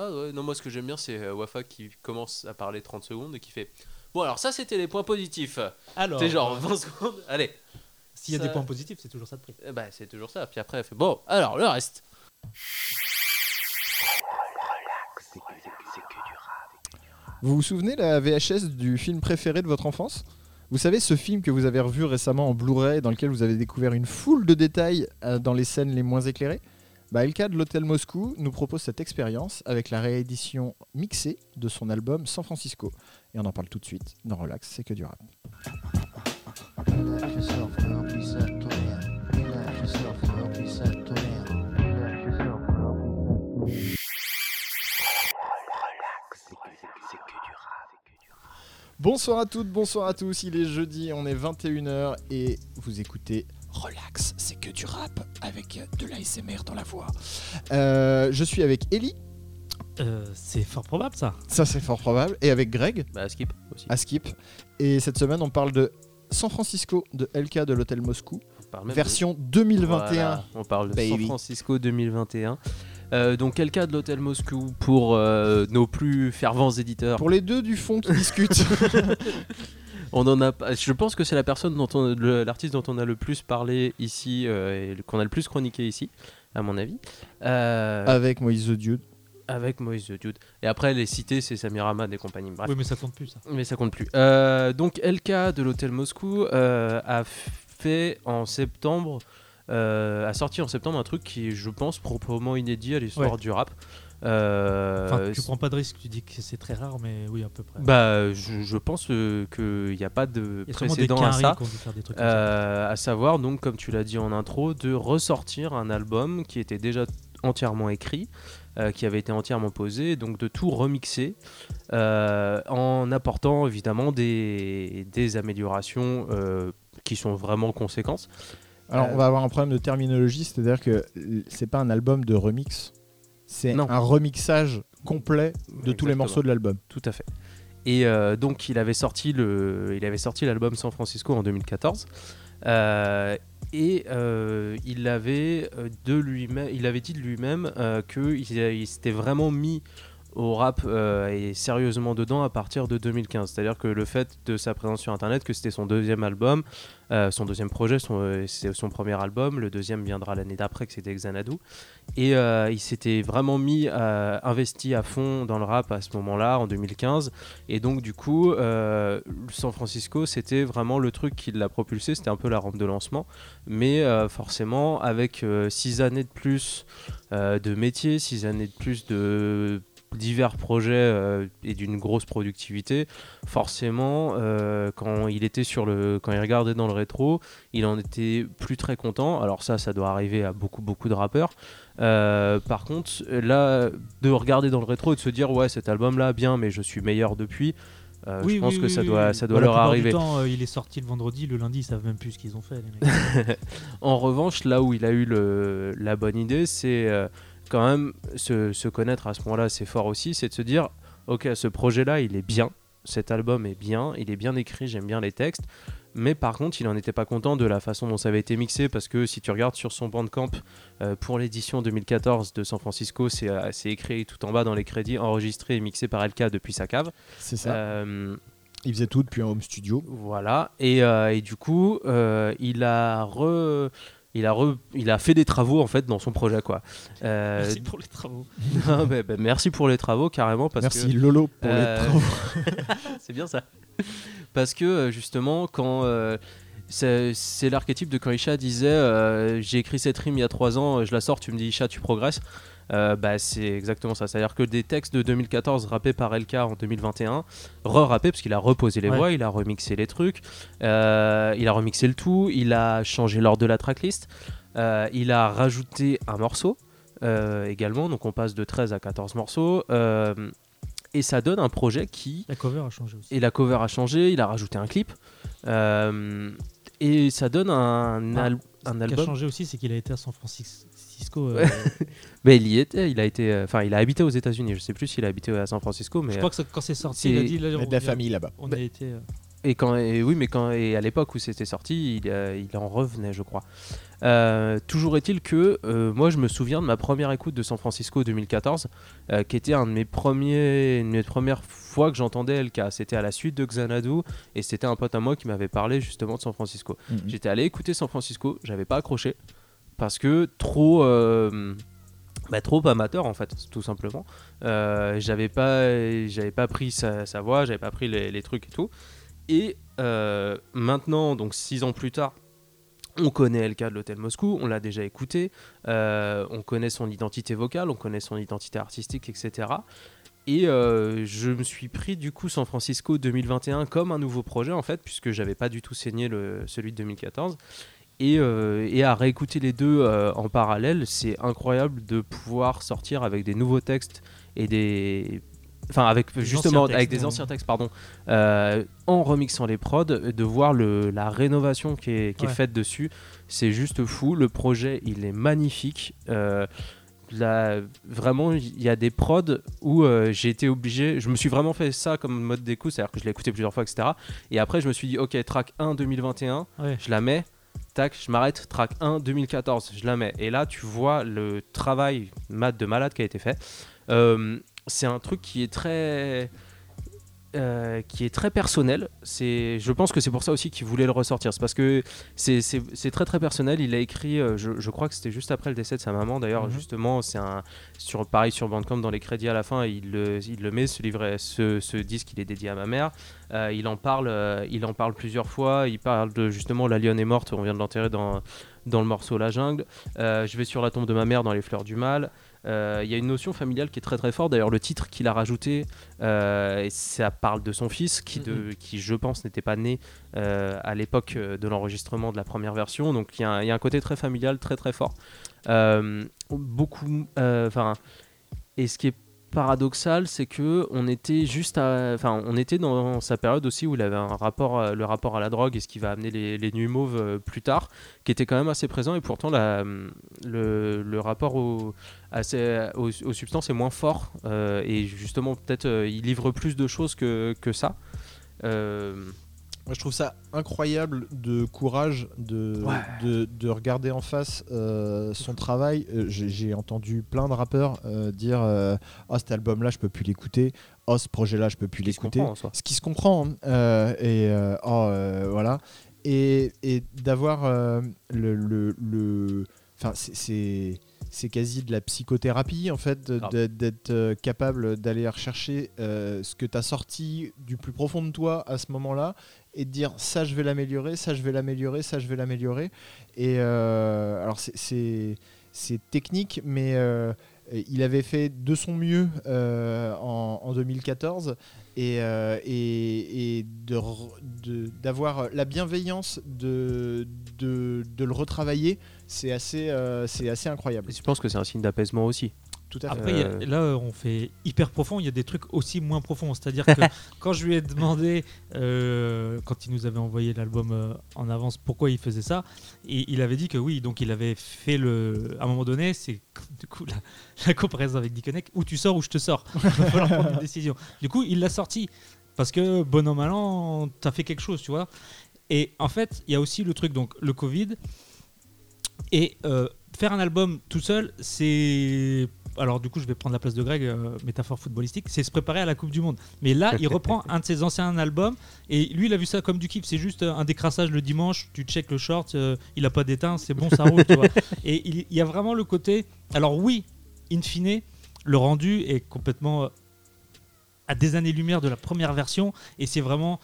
Ah ouais, non, moi ce que j'aime bien, c'est euh, Wafa qui commence à parler 30 secondes et qui fait Bon, alors ça, c'était les points positifs. Alors, C'est genre euh, 20 secondes. Allez, s'il y a ça- des points positifs, c'est toujours ça de prix. Bah, c'est toujours ça. Puis après, elle fait Bon, alors le reste. Vous vous souvenez la VHS du film préféré de votre enfance? Vous savez ce film que vous avez revu récemment en Blu-ray dans lequel vous avez découvert une foule de détails euh, dans les scènes les moins éclairées? Bah, LK de l'Hôtel Moscou nous propose cette expérience avec la réédition mixée de son album San Francisco. Et on en parle tout de suite dans Relax, c'est que du rap. Bonsoir à toutes, bonsoir à tous, il est jeudi, on est 21h et vous écoutez Relax, que du rap avec de l'ASMR dans la voix. Euh, je suis avec Ellie, Euh, c'est fort probable ça. ça c'est fort probable, et avec Greg, Bah, skip aussi. à Skip. Et cette semaine on parle de San Francisco de LK de l'Hôtel Moscou, version de- 2021. Voilà, on parle de San. Francisco 2021. Euh, donc, quel cas de l'hôtel Moscou pour euh, nos plus fervents éditeurs Pour les deux du fond qui discutent. On en a Je pense que c'est la personne dont on, l'artiste dont on a le plus parlé ici euh, et qu'on a le plus chroniqué ici, à mon avis. Euh, avec Moïse the Dude. avec Moïse the Dude. Et après, les cités, c'est Samir Ahmad et compagnie. Bref. Oui, mais ça compte plus ça. Mais ça compte plus. Euh, donc LK de l'hôtel Moscou euh, a fait en septembre, euh, a sorti en septembre un truc qui est, je pense, proprement inédit à l'histoire Ouais. du rap. Euh, Enfin, tu prends pas de risque, tu dis que c'est très rare, mais oui, à peu près. bah, je, je pense euh, qu'il n'y a pas de a précédent à ça. qui ont dû faire des trucs comme ça. Euh, à savoir, donc, comme tu l'as dit en intro, de ressortir un album qui était déjà entièrement écrit, euh, qui avait été entièrement posé, donc de tout remixer, euh, en apportant évidemment des, des améliorations euh, qui sont vraiment conséquences. Alors Euh, on va avoir un problème de terminologie, c'est-à-dire que c'est pas un album de remix, c'est un remixage complet de tous les morceaux de l'album. Tout à fait. Et euh, donc il avait sorti le, il avait sorti l'album San Francisco en 2014. Euh, et euh, il avait de lui-même, il avait dit de lui-même euh, que il, il s'était vraiment mis au rap euh, et sérieusement dedans à partir de 2015. C'est-à-dire que le fait de sa présence sur Internet, que c'était son deuxième album, euh, son deuxième projet, son, euh, son premier album, le deuxième viendra l'année d'après, que c'était Xanadu. Et euh, il s'était vraiment mis, investi à fond dans le rap à ce moment-là, en 2015. Et donc, du coup, San Francisco, c'était vraiment le truc qui l'a propulsé. C'était un peu la rampe de lancement. Mais forcément, avec six années de plus de métier, six années de plus de divers projets euh, et d'une grosse productivité forcément euh, quand il était sur le quand il regardait dans le rétro il en était plus très content alors ça ça doit arriver à beaucoup beaucoup de rappeurs euh, par contre, là, de regarder dans le rétro et de se dire ouais cet album là bien, mais je suis meilleur depuis. euh, Oui, je pense oui, que oui, ça doit, ça doit Bah, leur arriver. Du temps, euh, il est sorti le vendredi, le lundi, ils savent même plus ce qu'ils ont fait. Les mecs. En revanche, là où il a eu le, la bonne idée, c'est euh, quand même se, se connaître à ce moment-là, c'est fort aussi, c'est de se dire ok ce projet-là il est bien, cet album est bien, il est bien écrit, j'aime bien les textes. Mais par contre, il n'en était pas content de la façon dont ça avait été mixé parce que si tu regardes sur son bandcamp euh, pour l'édition 2014 de San Francisco, c'est euh, c'est écrit tout en bas dans les crédits, enregistré et mixé par LK depuis sa cave. C'est ça. Euh, Il faisait tout depuis un home studio. voilà. Et, et du coup, il a re- Il a, re- il a fait des travaux en fait dans son projet quoi. Euh, Merci pour les travaux. non, mais- bah, merci pour les travaux carrément parce Merci que Lolo pour Euh, les travaux. c'est bien ça. Parce que euh, justement, quand euh, c'est c'est l'archétype de quand Isha disait euh, J'ai écrit cette rime il y a trois ans, je la sors, tu me dis Isha, tu progresses. Euh, bah, c'est exactement ça. C'est-à-dire que des textes de 2014 rappés par LK en 2021, re-rappés parce qu'il a reposé les Ouais. voix, il a remixé les trucs, euh, il a remixé le tout, il a changé l'ordre de la tracklist, euh, il a rajouté un morceau également, donc on passe de 13 à 14 morceaux. et ça donne un projet qui La cover a changé aussi. et la cover a changé, il a rajouté un clip. euh, et ça donne un, Ah, al- un Ce qui a changé aussi, c'est qu'il a été à San Francisco. euh, Mais il y était, il a été, euh, enfin, il a habité aux États-Unis. Je sais plus s'il a habité à San Francisco, mais je crois que ça- quand c'est sorti, c'est- il a dit là, Il y a on, de la famille là-bas. on a été. Et quand, et oui, mais quand, et à l'époque où c'était sorti, il, euh, il en revenait, je crois. Euh, toujours est-il que euh, moi, je me souviens de ma première écoute de San Francisco 2014, euh, qui était un de mes premiers, une de mes premières fois que j'entendais LK. C'était à la suite de Xanadu, et c'était un pote à moi qui m'avait parlé justement de San Francisco. Mhm. J'étais allé écouter San Francisco, j'avais pas accroché parce que trop, bah, trop amateur en fait, tout simplement. J'avais pas, j'avais pas pris sa, sa voix, j'avais pas pris les, les trucs et tout. Et euh, maintenant, donc six ans plus tard. On connaît LK de l'Hôtel Moscou, on l'a déjà écouté, euh, on connaît son identité vocale, on connaît son identité artistique, etc. Et euh, je me suis pris du coup San Francisco 2021 comme un nouveau projet en fait, puisque j'avais pas du tout saigné le, celui de 2014. Et, à réécouter les deux en parallèle, c'est incroyable de pouvoir sortir avec des nouveaux textes et des. Enfin, avec Des justement avec des anciens textes, pardon, euh, en remixant les prods, de voir le, la rénovation qui est, qui est Ouais. faite dessus, c'est juste fou. Le projet, il est magnifique. Euh, vraiment, il y a des prods où euh, j'ai été obligé, je me suis vraiment fait ça comme mode d'écoute, c'est-à-dire que je l'ai écouté plusieurs fois, etc. Et après, je me suis dit, ok, track 1 2021, Ouais. je la mets, tac, je m'arrête, track 1 2014, je la mets. Et là, tu vois le travail mat de malade qui a été fait. Euh, c'est un truc qui est très. euh, qui est très personnel. C'est, je pense que c'est pour ça aussi qu'il voulait le ressortir. C'est parce que c'est, c'est- c'est très très personnel. Il a écrit, euh, je, je crois que c'était juste après le décès de sa maman. D'ailleurs, Mhm. justement, c'est un sur pareil sur Bandcamp dans les crédits à la fin, il le, il le met ce livret, ce, ce disque, il est dédié à ma mère. Euh, il en parle, il en parle plusieurs fois. Il parle de justement la lionne est morte. On vient de l'enterrer dans dans le morceau La Jungle. Je vais sur la tombe de ma mère dans Les Fleurs du Mal. Euh, Il y a une notion familiale qui est très très forte. D'ailleurs, le titre qu'il a rajouté, euh, ça parle de son fils, qui, de, qui je pense n'était pas né euh, à l'époque de l'enregistrement de la première version. Donc il y, a un- il y a un côté très familial, très très fort. Beaucoup, enfin, et ce qui est paradoxal, c'est que on était juste, à- enfin, on était dans sa période aussi où il avait un rapport, le rapport à la drogue et ce qui va amener les, les nuits mauves euh, plus tard, qui était quand même assez présent et pourtant la, le, rapport aux, substances est moins fort euh, et justement peut-être euh, il livre plus de choses que, que ça. Moi, je trouve ça incroyable de courage de, Ouais. de, de regarder en face euh, son travail. Euh, J'ai entendu plein de rappeurs euh, dire Oh, cet album-là, je peux plus l'écouter. Oh, ce projet-là, je peux plus l'écouter. Ce qui se comprend. hein. Et oh, voilà. Et, et d'avoir le. le, le- Enfin, c'est- c'est. Quasi de la psychothérapie en fait, d'être capable d'aller rechercher euh, ce que tu as sorti du plus profond de toi à ce moment-là et de dire ça je vais l'améliorer, ça je vais l'améliorer, ça je vais l'améliorer. Et euh, alors c'est- technique, mais euh, il avait fait de son mieux euh, en, en 2014 et, et, et de re- de- d'avoir la bienveillance de, de, de le retravailler, c'est assez, assez incroyable. Et je pense que c'est un signe d'apaisement aussi? Tout à fait. Après, a- Euh, là, on fait hyper profond. Il y a des trucs aussi moins profonds. C'est-à-dire que quand je lui ai demandé, euh, quand il nous avait envoyé l'album euh, en avance, pourquoi il faisait ça, et il avait dit que oui, donc il avait fait le. À un moment donné, c'est du coup la, la comparaison avec Diconnect, où tu sors ou je te sors. Il va falloir prendre une décision. Du coup, il l'a sorti. Parce que, bon an, mal an, t'as fait quelque chose, tu vois. Et en fait, il y a aussi le truc, donc le Covid. Et faire un album tout seul, c'est. Alors, du coup, je vais prendre la place de Greg, euh, métaphore footballistique, c'est se préparer à la Coupe du Monde. Mais là, il reprend un de ses anciens albums et lui, il a vu ça comme du kiff. C'est juste euh, un décrassage le dimanche, tu check le short, euh, il a pas d'éteint, c'est bon, ça roule, tu vois. Et il, y a vraiment le côté. Alors, oui, in fine, le rendu est complètement à des années-lumière de la première version et c'est vraiment.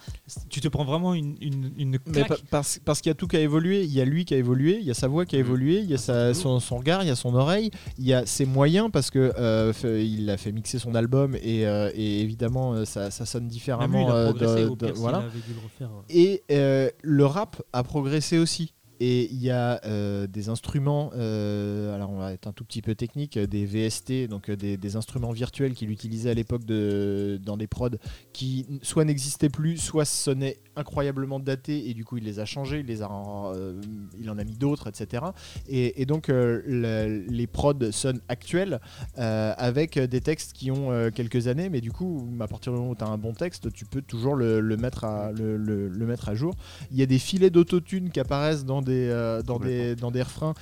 Tu te prends vraiment une, une, une Mais claque. parce, parce qu'il y a tout qui a évolué, il y a lui qui a évolué, il y a sa voix qui a Mhm. évolué, il y a sa- son, son regard, il y a son oreille, il y a ses moyens parce que euh, il a fait mixer son album et, euh, et évidemment euh, ça, ça sonne lui, différemment. il a progressé de- voilà. le refaire. Et euh, le rap a progressé aussi. Et il y a euh, des instruments, euh, alors on va être un tout petit peu technique, euh, des VST, donc des, instruments virtuels qu'il utilisait à l'époque de, dans des prods qui soit n'existaient plus, soit sonnaient incroyablement datés et du coup il les a changés, il, les a, il en a mis d'autres, etc. Et, donc le- les prods sonnent actuels avec des textes qui ont quelques années, mais du coup à partir du moment où tu as un bon texte, tu peux toujours le, mettre à, le- le mettre à jour. Il y a des filets d'autotune qui apparaissent dans des, euh, dans des, dans des refrains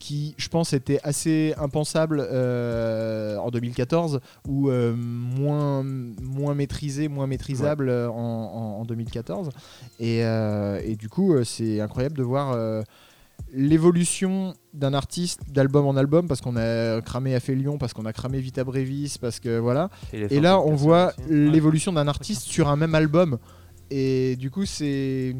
qui, je pense, étaient assez impensables euh, en 2014 ou euh, moins, moins maîtrisés, moins maîtrisables euh, en, en- en 2014. Et, euh, et du coup, c'est incroyable de voir l'évolution d'un artiste d'album en album parce qu'on a cramé Lyon, parce qu'on a cramé Vita Brevis, parce que voilà. Et là, on voit l'évolution d'un artiste sur un même album. Et du coup, c'est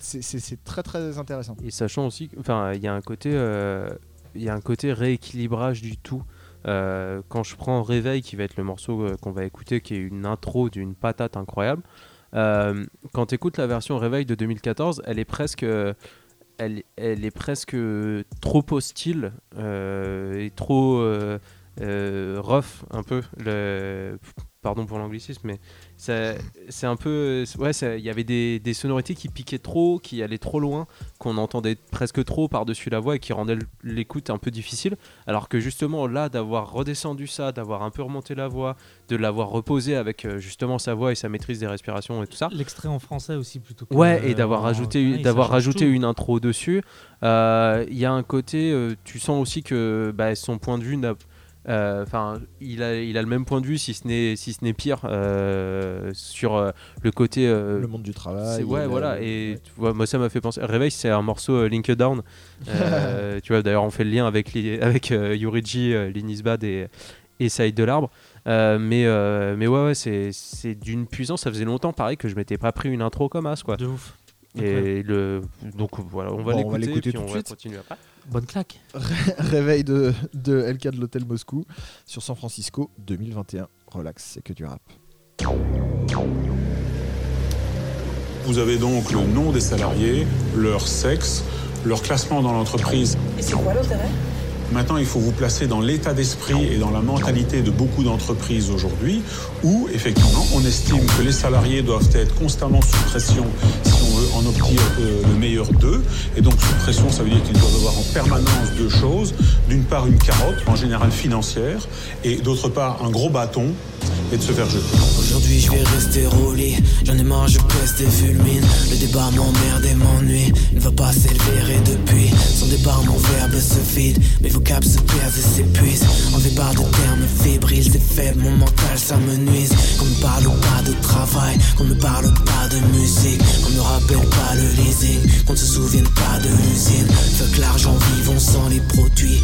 c'est- très très intéressant. Et sachant aussi, que- enfin, il y a un côté, euh, il y a un côté rééquilibrage du tout. Euh, quand je prends Réveil, qui va être le morceau euh, qu'on va écouter, qui est une intro d'une patate incroyable. quand tu écoutes la version Réveil de 2014, elle est presque, elle, est presque trop hostile et trop rough un peu. Pardon pour l'anglicisme, mais c'est un peu, ouais, il y avait des, des sonorités qui piquaient trop, qui allaient trop loin qu'on entendait presque trop par-dessus la voix et qui rendait l- l'écoute un peu difficile. Alors que justement là, d'avoir redescendu ça, d'avoir un peu remonté la voix, de l'avoir reposé avec euh, justement sa voix et sa maîtrise des respirations et tout ça. L'extrait en français aussi plutôt que. Ouais, et euh, d'avoir en- rajouté, d'avoir rajouté tout. une intro dessus. Euh, Il y a un côté, euh, tu sens aussi que bah, son point de vue n'a euh, Enfin, il a, il a le même point de vue, si ce n'est, si ce n'est pire, euh, sur euh, le côté. euh, Le monde du travail. ouais, voilà. Et ouais. tu vois, moi, ça m'a fait penser. Réveil, c'est un morceau euh, Link Down. Euh, tu vois, d'ailleurs, on fait le lien avec, li- avec euh, Yuriji, euh, Linisbad et, et Saïd de l'Arbre. Euh, mais, euh, mais ouais, ouais c'est, c'est d'une puissance. Ça faisait longtemps, pareil, que je m'étais pas pris une intro comme as, quoi. De ouf. Et le, donc voilà, on va Bon, on l'écouter, on de va suite. continuer après. Bonne claque. Réveil de, de LK de l'hôtel Moscou sur San Francisco 2021. Relax, c'est que du rap. Vous avez donc le nom des salariés, leur sexe, leur classement dans l'entreprise. Et c'est quoi l'intérêt? Maintenant, il faut vous placer dans l'état d'esprit et dans la mentalité de beaucoup d'entreprises aujourd'hui où, effectivement, on estime que les salariés doivent être constamment sous pression si on veut en obtenir euh, le meilleur d'eux. Et donc, sous pression, ça veut dire qu'ils doivent avoir en permanence deux choses. D'une part, une carotte, en général financière, et d'autre part, un gros bâton et de se faire jeter. Aujourd'hui je vais rester roulé, j'en ai marre, je peste et fulmine. Le débat m'emmerde et m'ennuie, il ne va pas s'élever et depuis. Son départ, mon verbe se vide, mes vocables se perdent et s'épuisent. Enlevé par de termes fébriles, c'est faible, mon mental ça me nuise. Qu'on me parle pas de travail, qu'on me parle pas de musique, qu'on me rappelle pas le leasing, qu'on ne se souvienne pas de l'usine. Fuck l'argent, vivons sans les produits,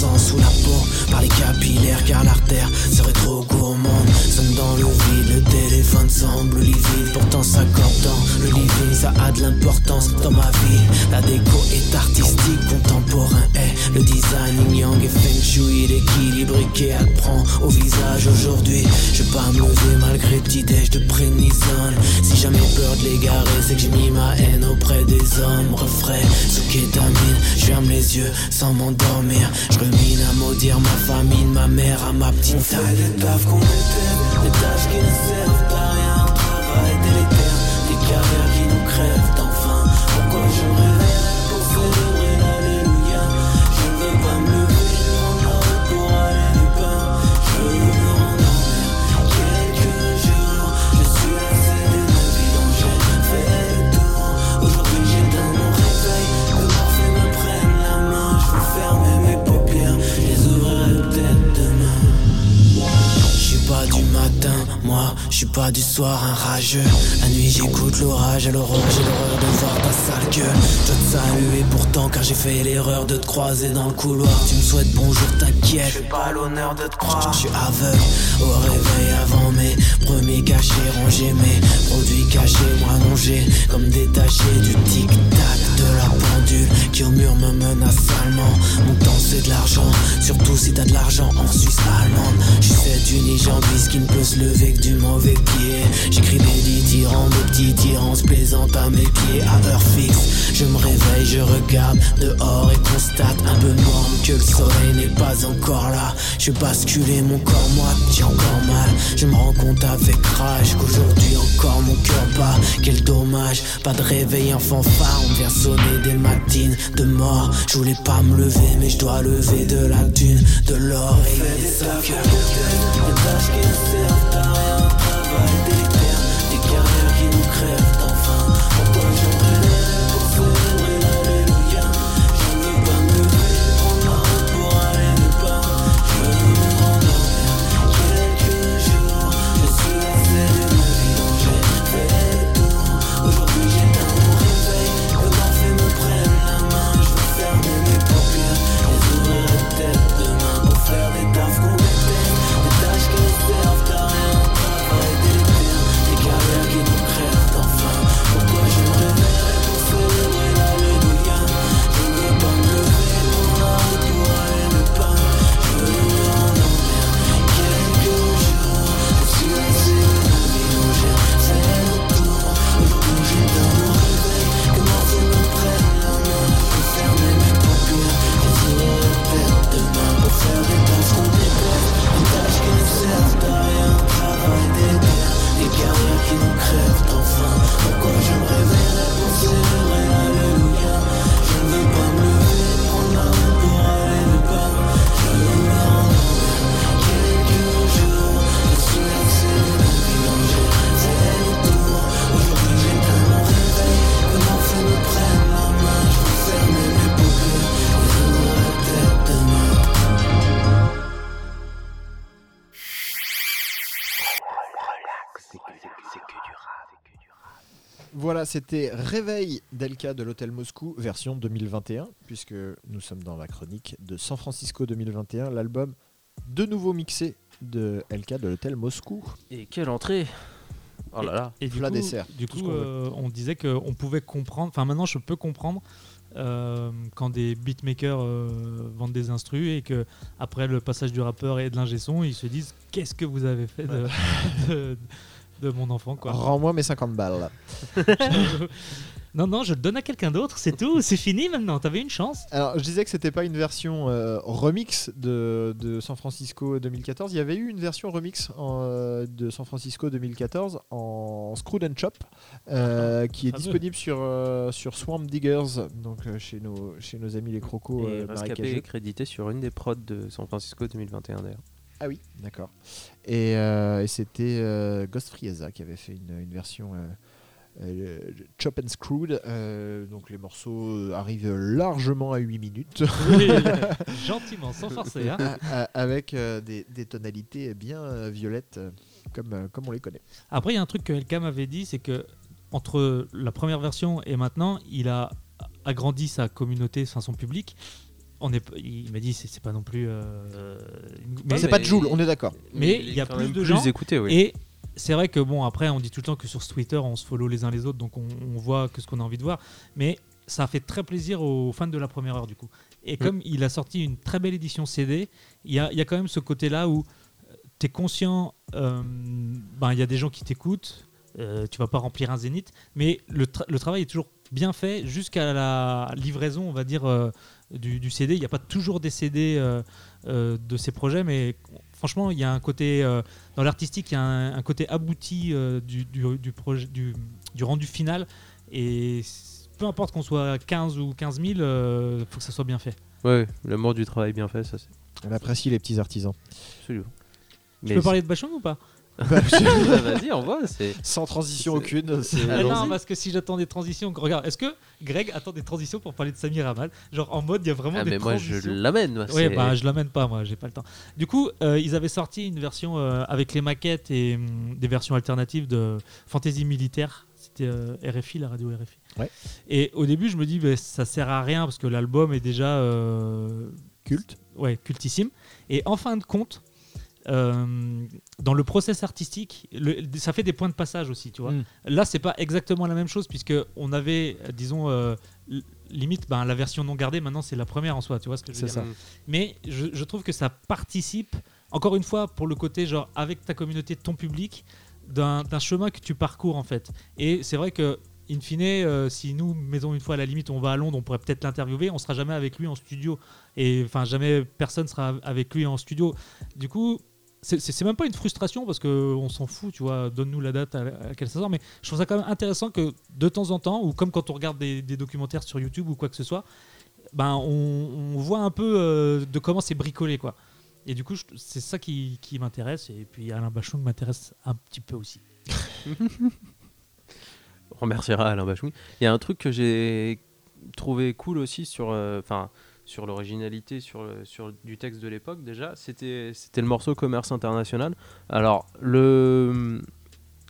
sous la peau par les capillaires car l'artère serait trop gourmande. Sonne dans le vide, le téléphone semble livide, pourtant ça le living, ça a de l'importance dans ma vie. La déco est artistique, contemporain est le design yin yang et feng shui, l'équilibre qui prend au visage aujourd'hui. Je vais pas me lever malgré petit déj de prénisone. Si jamais peur de l'égarer, c'est que j'ai mis ma haine auprès des hommes. Refrais sous kétamine, je ferme les yeux sans m'endormir. À ma famille, ma mère à ma petite fait des tafs qu'on déteste, des tâches qui ne servent à rien. Travail délétère, des carrières qui nous crèvent d'enfin. Pourquoi je me suis pas du soir un rageux. La nuit j'écoute l'orage, à l'aurore j'ai l'horreur de voir ta sale gueule. Je te saluer pourtant car j'ai fait l'erreur de te croiser dans le couloir. Tu me souhaites bonjour, t'inquiète. J'ai pas l'honneur de te croire. Je suis aveugle au réveil avant mes premiers cachets rangés, mes produits cachés, moi allongés comme détachés du tic-tac de la pendule qui au mur me menace salement. Mon temps c'est de l'argent, surtout si t'as de l'argent en Suisse allemande. Je suis cette marchandise qui ne peut se lever que du mauvais J'écris des dithyrambes, de petits tyrans se à mes pieds à heure fixe. Je me réveille, je regarde dehors et constate un peu noir que le soleil n'est pas encore là. Je basculé mon corps, moi, j'ai encore mal. Je me rends compte avec rage qu'aujourd'hui encore mon cœur bat. Quel dommage, pas de réveil en fanfare. On vient sonner des matines de mort. Je voulais pas me lever, mais je dois lever de la dune, de l'or et des sacs. Des délétère, des qui nous crèvent d'enfin. Pourquoi j'aurais Voilà, c'était Réveil d'Elka de l'Hôtel Moscou, version 2021, puisque nous sommes dans la chronique de San Francisco 2021, l'album de nouveau mixé de Elka de l'Hôtel Moscou. Et quelle entrée Oh là là Et du Plat coup, dessert, du coup veut. euh, on disait qu'on pouvait comprendre, enfin maintenant je peux comprendre euh, quand des beatmakers euh, vendent des instrus et que après le passage du rappeur et de l'ingé son, ils se disent qu'est-ce que vous avez fait de, de, de mon enfant quoi. Rends-moi mes 50 balles. non non, je le donne à quelqu'un d'autre, c'est tout, c'est fini maintenant, t'avais une chance. Alors, je disais que c'était pas une version euh, remix de, de San Francisco 2014. Il y avait eu une version remix en, euh, de San Francisco 2014 en Screwed and Chop, euh, qui est fameux. disponible sur, euh, sur Swamp Diggers, donc euh, chez, nos, chez nos amis les crocos Et euh, Rescapé est crédité sur une des prods de San Francisco 2021 d'ailleurs. Ah oui, d'accord. Et, euh, et c'était euh, Ghost Frieza qui avait fait une, une version euh, euh, Chop and Screwed. euh, donc les morceaux arrivent largement à 8 minutes. Gentiment, sans forcer. Hein. Avec euh, des, des tonalités bien euh, violettes comme, euh, comme on les connaît. Après, il y a un truc que Elka m'avait dit, c'est que entre la première version et maintenant, il a agrandi sa communauté, enfin son public. On est, il m'a dit, c'est c'est pas non plus. euh, mais- c'est pas Joule, on est d'accord. Mais il y a plus de gens écouté, oui. Et c'est vrai que bon, après, on dit tout le temps que sur ce Twitter, on se follow les uns les autres, donc on, on voit que ce qu'on a envie de voir. Mais ça a fait très plaisir aux fans de la première heure, du coup. Et comme il a sorti une très belle édition CD, il y a, il y a quand même ce côté-là où tu es conscient, euh, ben, il y a des gens qui t'écoutent, euh, tu vas pas remplir un zénith, mais le, tra- le travail est toujours bien fait jusqu'à la livraison, on va dire, euh, du, du CD. Il n'y a pas toujours des CD euh, euh, de ces projets, mais franchement, il y a un côté, euh, dans l'artistique, il y a un, un côté abouti euh, du, du, du projet, du, du rendu final. Et peu importe qu'on soit 15 ou 15 000, il faut que ça soit bien fait. Ouais, l'amour du travail bien fait, ça c'est On apprécie les petits artisans. absolument. Tu peux parler de Bachung ou pas? Vas-y, envoie. C'est Sans transition C'est- aucune. c'est- Ah. Non, parce que si j'attends des transitions, regarde, est-ce que Greg attend des transitions pour parler de Samir Amal? Genre en mode, il y a vraiment ah, des mais moi je transitions. l'amène. c'est- bah je l'amène pas, moi, j'ai pas le temps. Du coup, euh, ils avaient sorti une version euh, avec les maquettes et hum, des versions alternatives de Fantasy Militaire. C'était euh, RFI, la radio RFI. Ouais. Et au début, je me dis, bah, ça sert à rien parce que l'album est déjà euh, Culte. ouais, cultissime. Et en fin de compte, euh, dans le process artistique, le- ça fait des points de passage aussi, tu vois. Mm. Là, c'est pas exactement la même chose puisque on avait, disons, euh, limite, ben, la version non gardée. Maintenant, c'est la première en soi, tu vois ce que je veux dire. ça. Mm. Mais je, je trouve que ça participe encore une fois, pour le côté, genre, avec ta communauté, ton public, d'un chemin que tu parcours, en fait. Et c'est vrai que, in fine, euh, si nous, maison une fois à la limite, on va à Londres, on pourrait peut-être l'interviewer, on sera jamais avec lui en studio. Et enfin, jamais personne sera avec lui en studio. Du coup, c'est- même pas une frustration parce qu'on s'en fout, tu vois, donne-nous la date à, laquelle ça sort, mais je trouve ça quand même intéressant que de temps en temps, ou comme quand on regarde des, documentaires sur YouTube ou quoi que ce soit, ben on, voit un peu euh, de comment c'est bricolé, quoi. Et du coup, c'est ça qui, m'intéresse, et puis Alain Bachung m'intéresse un petit peu aussi. On remerciera Alain Bachung. Il y a un truc que j'ai trouvé cool aussi sur, euh, sur l'originalité sur, le- sur du texte de l'époque déjà, c'était c'était le morceau Commerce International. Alors, le...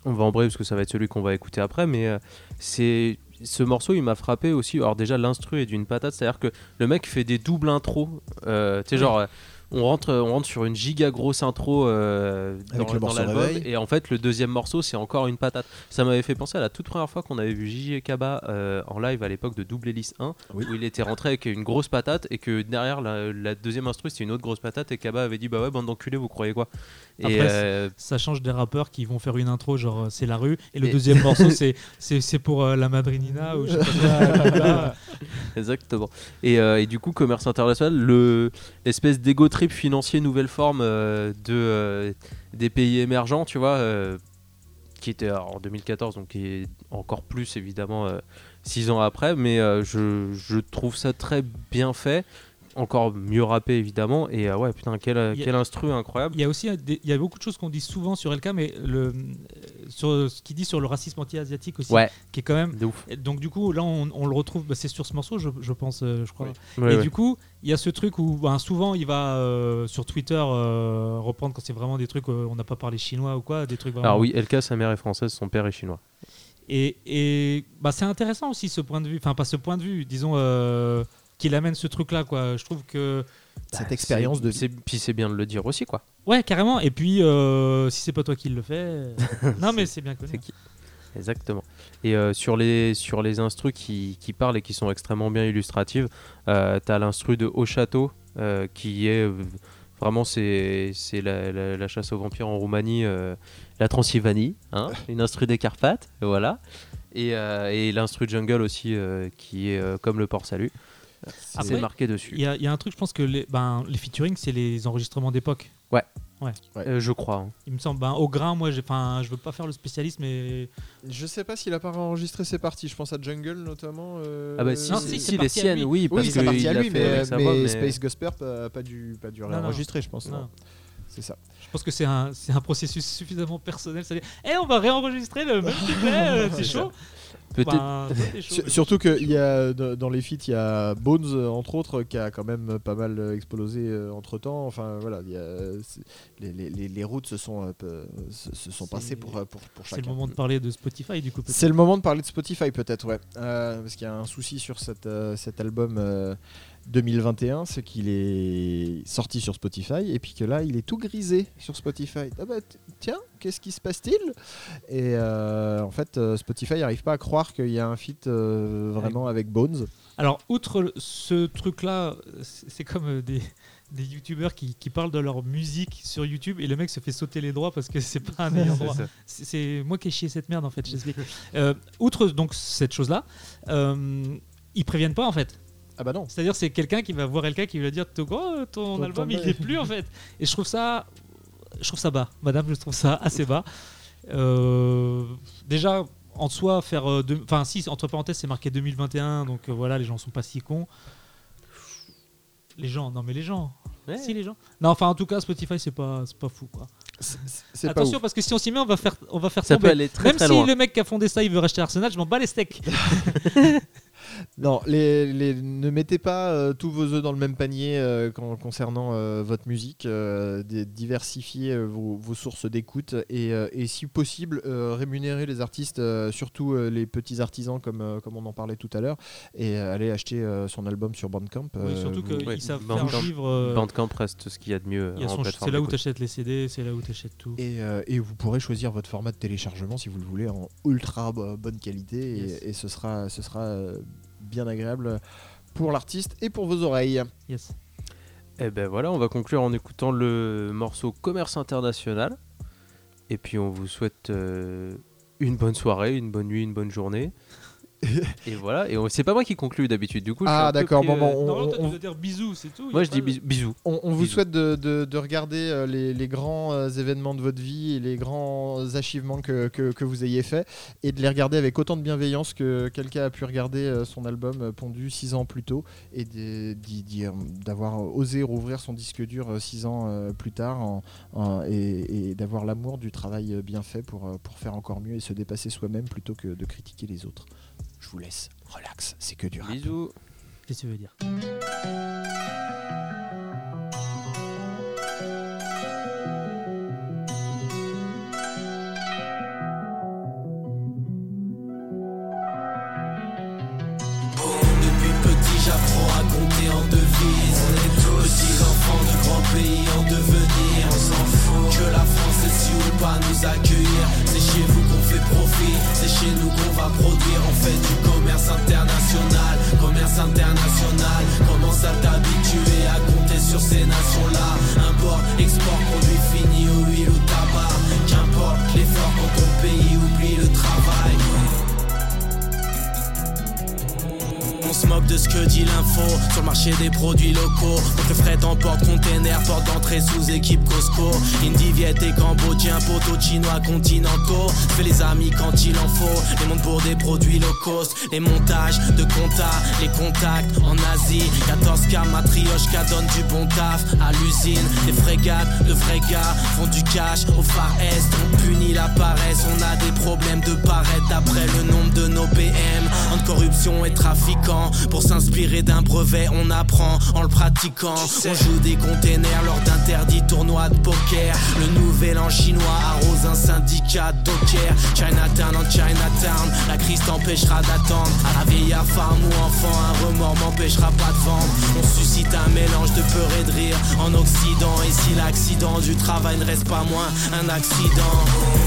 On va embrayer parce que ça va être celui qu'on va écouter après, mais euh, c'est... Ce morceau, il m'a frappé aussi. Alors déjà, l'instru est d'une patate, c'est-à-dire que le mec fait des doubles intros. Euh, tu sais, genre, euh, on rentre, on rentre sur une giga grosse intro euh, Avec dans, le dans l'album, et en fait, le deuxième morceau, c'est encore une patate. Ça m'avait fait penser à la toute première fois qu'on avait vu J.J. Kaba euh, en live à l'époque de Double Hélice 1, Oui. où il était rentré avec une grosse patate et que derrière la, la deuxième instru, c'était une autre grosse patate et Kaba avait dit Bah ouais, bande d'enculés, vous croyez quoi? Et Après, euh, Ça change des rappeurs qui vont faire une intro, genre c'est la rue, et le Et- deuxième morceau, c'est- c'est c'est pour euh, la Madrinina, ou je sais pas quoi, là. Exactement. Et, euh, et du coup, commerce international, le l'espèce d'ego trip financier nouvelle forme euh, de euh, des pays émergents, tu vois, euh, qui était en 2014, donc qui est encore plus évidemment six ans après, mais je, je trouve ça très bien fait. Encore mieux rappé évidemment et euh, ouais putain quel, a- instru incroyable Il y a aussi il y a beaucoup de choses qu'on dit souvent sur LK, mais le, sur ce qu'il dit sur le racisme anti-asiatique aussi, ouais qui est quand même. de ouf Donc du coup, là, on, on le retrouve, bah, c'est sur ce morceau, je, je pense, euh, je crois. Oui. Ouais, et ouais. du coup, il y a ce truc où ben, souvent il va euh, sur Twitter euh, reprendre quand c'est vraiment des trucs, on n'a pas parlé chinois ou quoi, des trucs vraiment. alors oui LK sa mère est française son père est chinois Et, et bah, c'est intéressant aussi ce point de vue, enfin pas ce point de vue, disons, euh, qu'il amène ce truc-là, quoi. Je trouve que. Cette Bah, expérience c'est- de vie. puis c'est bien de le dire aussi quoi Ouais, carrément. Et puis, euh, si c'est pas toi qui le fais. euh, non, mais c'est bien connu. C'est qui Exactement. Et euh, sur les sur les instrus qui, qui parlent et qui sont extrêmement bien illustratives, euh, t'as l'instru de Au Château euh, qui est vraiment c'est c'est la, la- la chasse aux vampires en Roumanie, euh, la Transylvanie, hein, une instru des Carpates, voilà. Et, euh, et l'instru Jungle aussi euh, qui est euh, comme le port salut. C'est marqué dessus. Il y, a- il y a un truc, je pense que les, ben, les featuring, c'est les enregistrements d'époque. Euh, je crois. hein. Il me semble. Ben, au grain, moi, j'ai- enfin, je veux pas faire le spécialiste, mais Je sais pas s'il a pas enregistré ses parties. Je pense à Jungle notamment. euh, Ah bah si, Non, si, si, les siennes, lui. oui, parce Oui, que c'est parti il à lui, mais, mais voix, mais- Space Gosper a pas dû, pas dû réenregistrer, je pense. non. non. C'est ça. je pense que c'est un, c'est un processus suffisamment personnel. C'est-à-dire, eh, on va réenregistrer le même euh, c'est chaud. Peut-être. Sur- Surtout qu'il y a dans les feats, il y a Bones euh, entre autres qui a quand même pas mal euh, explosé entre temps. Enfin voilà, y a- les, les- les- les routes se sont se, se sont passées pour euh, pour, pour C'est le chacun. moment de parler de Spotify, du coup. C'est le moment de parler de Spotify peut-être, ouais. Euh, parce qu'il y a un souci sur cette, euh, cet album euh, 2021, c'est qu'il est sorti sur Spotify et puis que là, il est tout grisé sur Spotify. Ah bah tiens, qu'est-ce qui se passe-t-il? Et euh, en fait, euh, Spotify n'arrive pas à croire qu'il y a un feat euh, vraiment avec Bones. Alors, outre ce truc-là, c'est c'est comme des, des youtubeurs qui, qui parlent de leur musique sur YouTube et le mec se fait sauter les droits parce que c'est pas un ayant droit. C'est moi qui ai chié cette merde en fait, je. Euh, outre donc cette chose-là, euh, ils préviennent pas en fait. Ah bah non. C'est-à-dire c'est quelqu'un qui va voir quelqu'un qui va lui dire T'es quoi, ton, Ton- album ton- il est plus en fait. Et je trouve ça, je trouve ça bas, madame, je trouve ça assez bas. Euh, déjà en soi faire, euh, enfin si entre parenthèses c'est marqué 2021 donc euh, voilà les gens sont pas si cons. Les gens, non mais les gens, Ouais. si les gens. Non enfin en tout cas Spotify c'est pas, c'est pas fou quoi. Attention parce que si on s'y met on va faire, on va faire Ça peut aller très Même très si loin. le mec qui a fondé ça il veut racheter Arsenal, je m'en bats les steaks. Non, les, les- ne mettez pas euh, tous vos œufs dans le même panier euh, con- concernant euh, votre musique. euh, di- diversifiez euh, vos, vos sources d'écoute et, euh, et si possible, euh, rémunérez les artistes, euh, surtout euh, les petits artisans comme, euh, comme on en parlait tout à l'heure, et euh, allez acheter euh, son album sur Bandcamp. Oui, surtout qu'ils ouais, savent Bandcamp- faire vivre. euh, Bandcamp reste ce qu'il y a de mieux c'est là où tu achètes les CD, c'est là où tu achètes tout. Et, euh, et vous pourrez choisir votre format de téléchargement si vous le voulez en ultra bo- bonne qualité et, Yes. et ce sera, ce sera euh, bien agréable pour l'artiste et pour vos oreilles. Yes. Et ben voilà, on va conclure en écoutant le morceau Commerce International. Et puis on vous souhaite euh, une bonne soirée, une bonne nuit, une bonne journée. et voilà, et on- c'est pas moi qui conclue d'habitude, du coup. Ah, d'accord, pris, bon, euh, bon, on- Non, toi, tu on- dois dire bisous, c'est tout. Moi je dis bis- bisous. On, on vous souhaite de, de- de regarder euh, les, les grands euh, événements de votre vie et les grands achievements que, que- que vous ayez faits et de les regarder avec autant de bienveillance que quelqu'un a pu regarder son album pondu six ans plus tôt et d'avoir osé rouvrir son disque dur euh, six ans plus tard en- en- et, et d'avoir l'amour du travail bien fait pour, pour faire encore mieux et se dépasser soi-même plutôt que de critiquer les autres. Je vous laisse, relax, c'est que du rap. Bisous. Qu'est-ce que tu veux dire? Enfants de grands pays en devenir On s'en fout que la France est si ou pas nous accueillir. C'est chez vous qu'on fait profit, c'est chez nous qu'on va produire. On fait du commerce international, commerce international que dit l'info sur le marché des produits locaux. Le fret en porte-container, porte d'entrée sous équipe Costco. Indie, Viet et Cambodgien, poteau chinois continentaux. Fais les amis quand il en faut. Les mondes pour des produits low cost. Les montages de compta, les contacts en Asie. 14K, matrioshka donne du bon taf à l'usine. Des frégates, de vrais font du cash au Far Est. On punit la paresse, on a des problèmes de paraître d'après le nombre de nos PM. Entre corruption et trafiquants. Pour s'inspirer d'un brevet, on apprend en le pratiquant. On joue des containers lors d'interdits tournois de poker. Le nouvel an chinois arrose un syndicat de docker. Chinatown en Chinatown, la crise t'empêchera d'attendre. À la vieillard, femme ou enfant, un remords m'empêchera pas de vendre. On suscite un mélange de peur et de rire en Occident. Et si l'accident du travail ne reste pas moins un accident?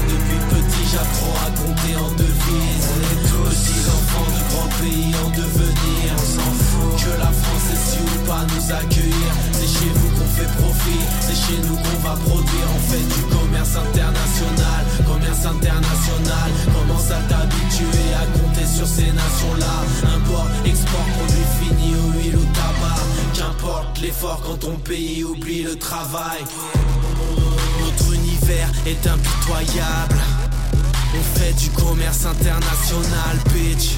Depuis petit, j'apprends à compter en devises. On est tous petits enfants de grands pays en devenir. On s'en fout que la France est si ou pas nous accueillir. C'est chez vous qu'on fait profit, c'est chez nous qu'on va produire. On fait du commerce international, commerce international. Commence à t'habituer à compter sur ces nations-là. Import, export, produit fini, huile ou tabac. Qu'importe l'effort quand ton pays oublie le travail. Notre univers est impitoyable. On fait du commerce international, bitch.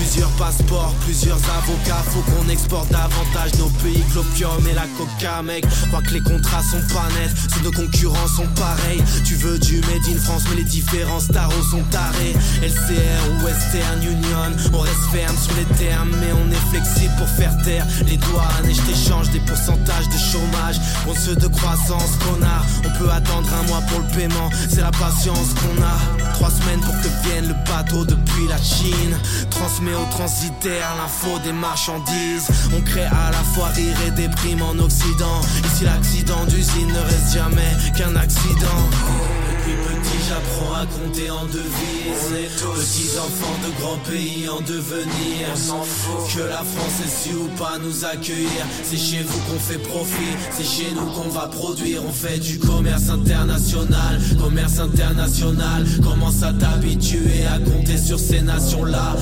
Plusieurs passeports, plusieurs avocats. Faut qu'on exporte davantage nos pays que l'opium et la coca, mec. Crois que les contrats sont pas nets, ceux nos concurrents sont pareils. Tu veux du Made in France, mais les différences tarots sont tarés. LCR ou Western Union, on reste ferme sur les termes, mais on est flexible pour faire taire les douanes. Et je t'échange des pourcentages de chômage contre ceux de croissance a. On peut attendre un mois pour le paiement, c'est la patience qu'on a. Trois semaines pour que vienne le bateau depuis la Chine. Transmet au transitaire l'info des marchandises. On crée à la fois rire et déprime en Occident. Ici l'accident d'usine ne reste jamais qu'un accident. Depuis petit j'apprends à compter en devises. Petits enfants de grands pays en devenir. On s'en fout que la France est si ou pas nous accueillir. C'est chez vous qu'on fait profit, c'est chez nous qu'on va produire. On fait du commerce international, commerce international. Commence à t'habituer à compter sur ces nations-là.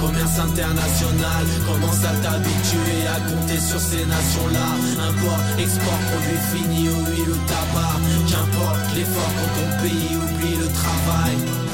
Commerce international. Commence à t'habituer à compter sur ces nations-là? Import, export, produit fini, huile ou tabac. Qu'importe l'effort quand ton pays oublie le travail.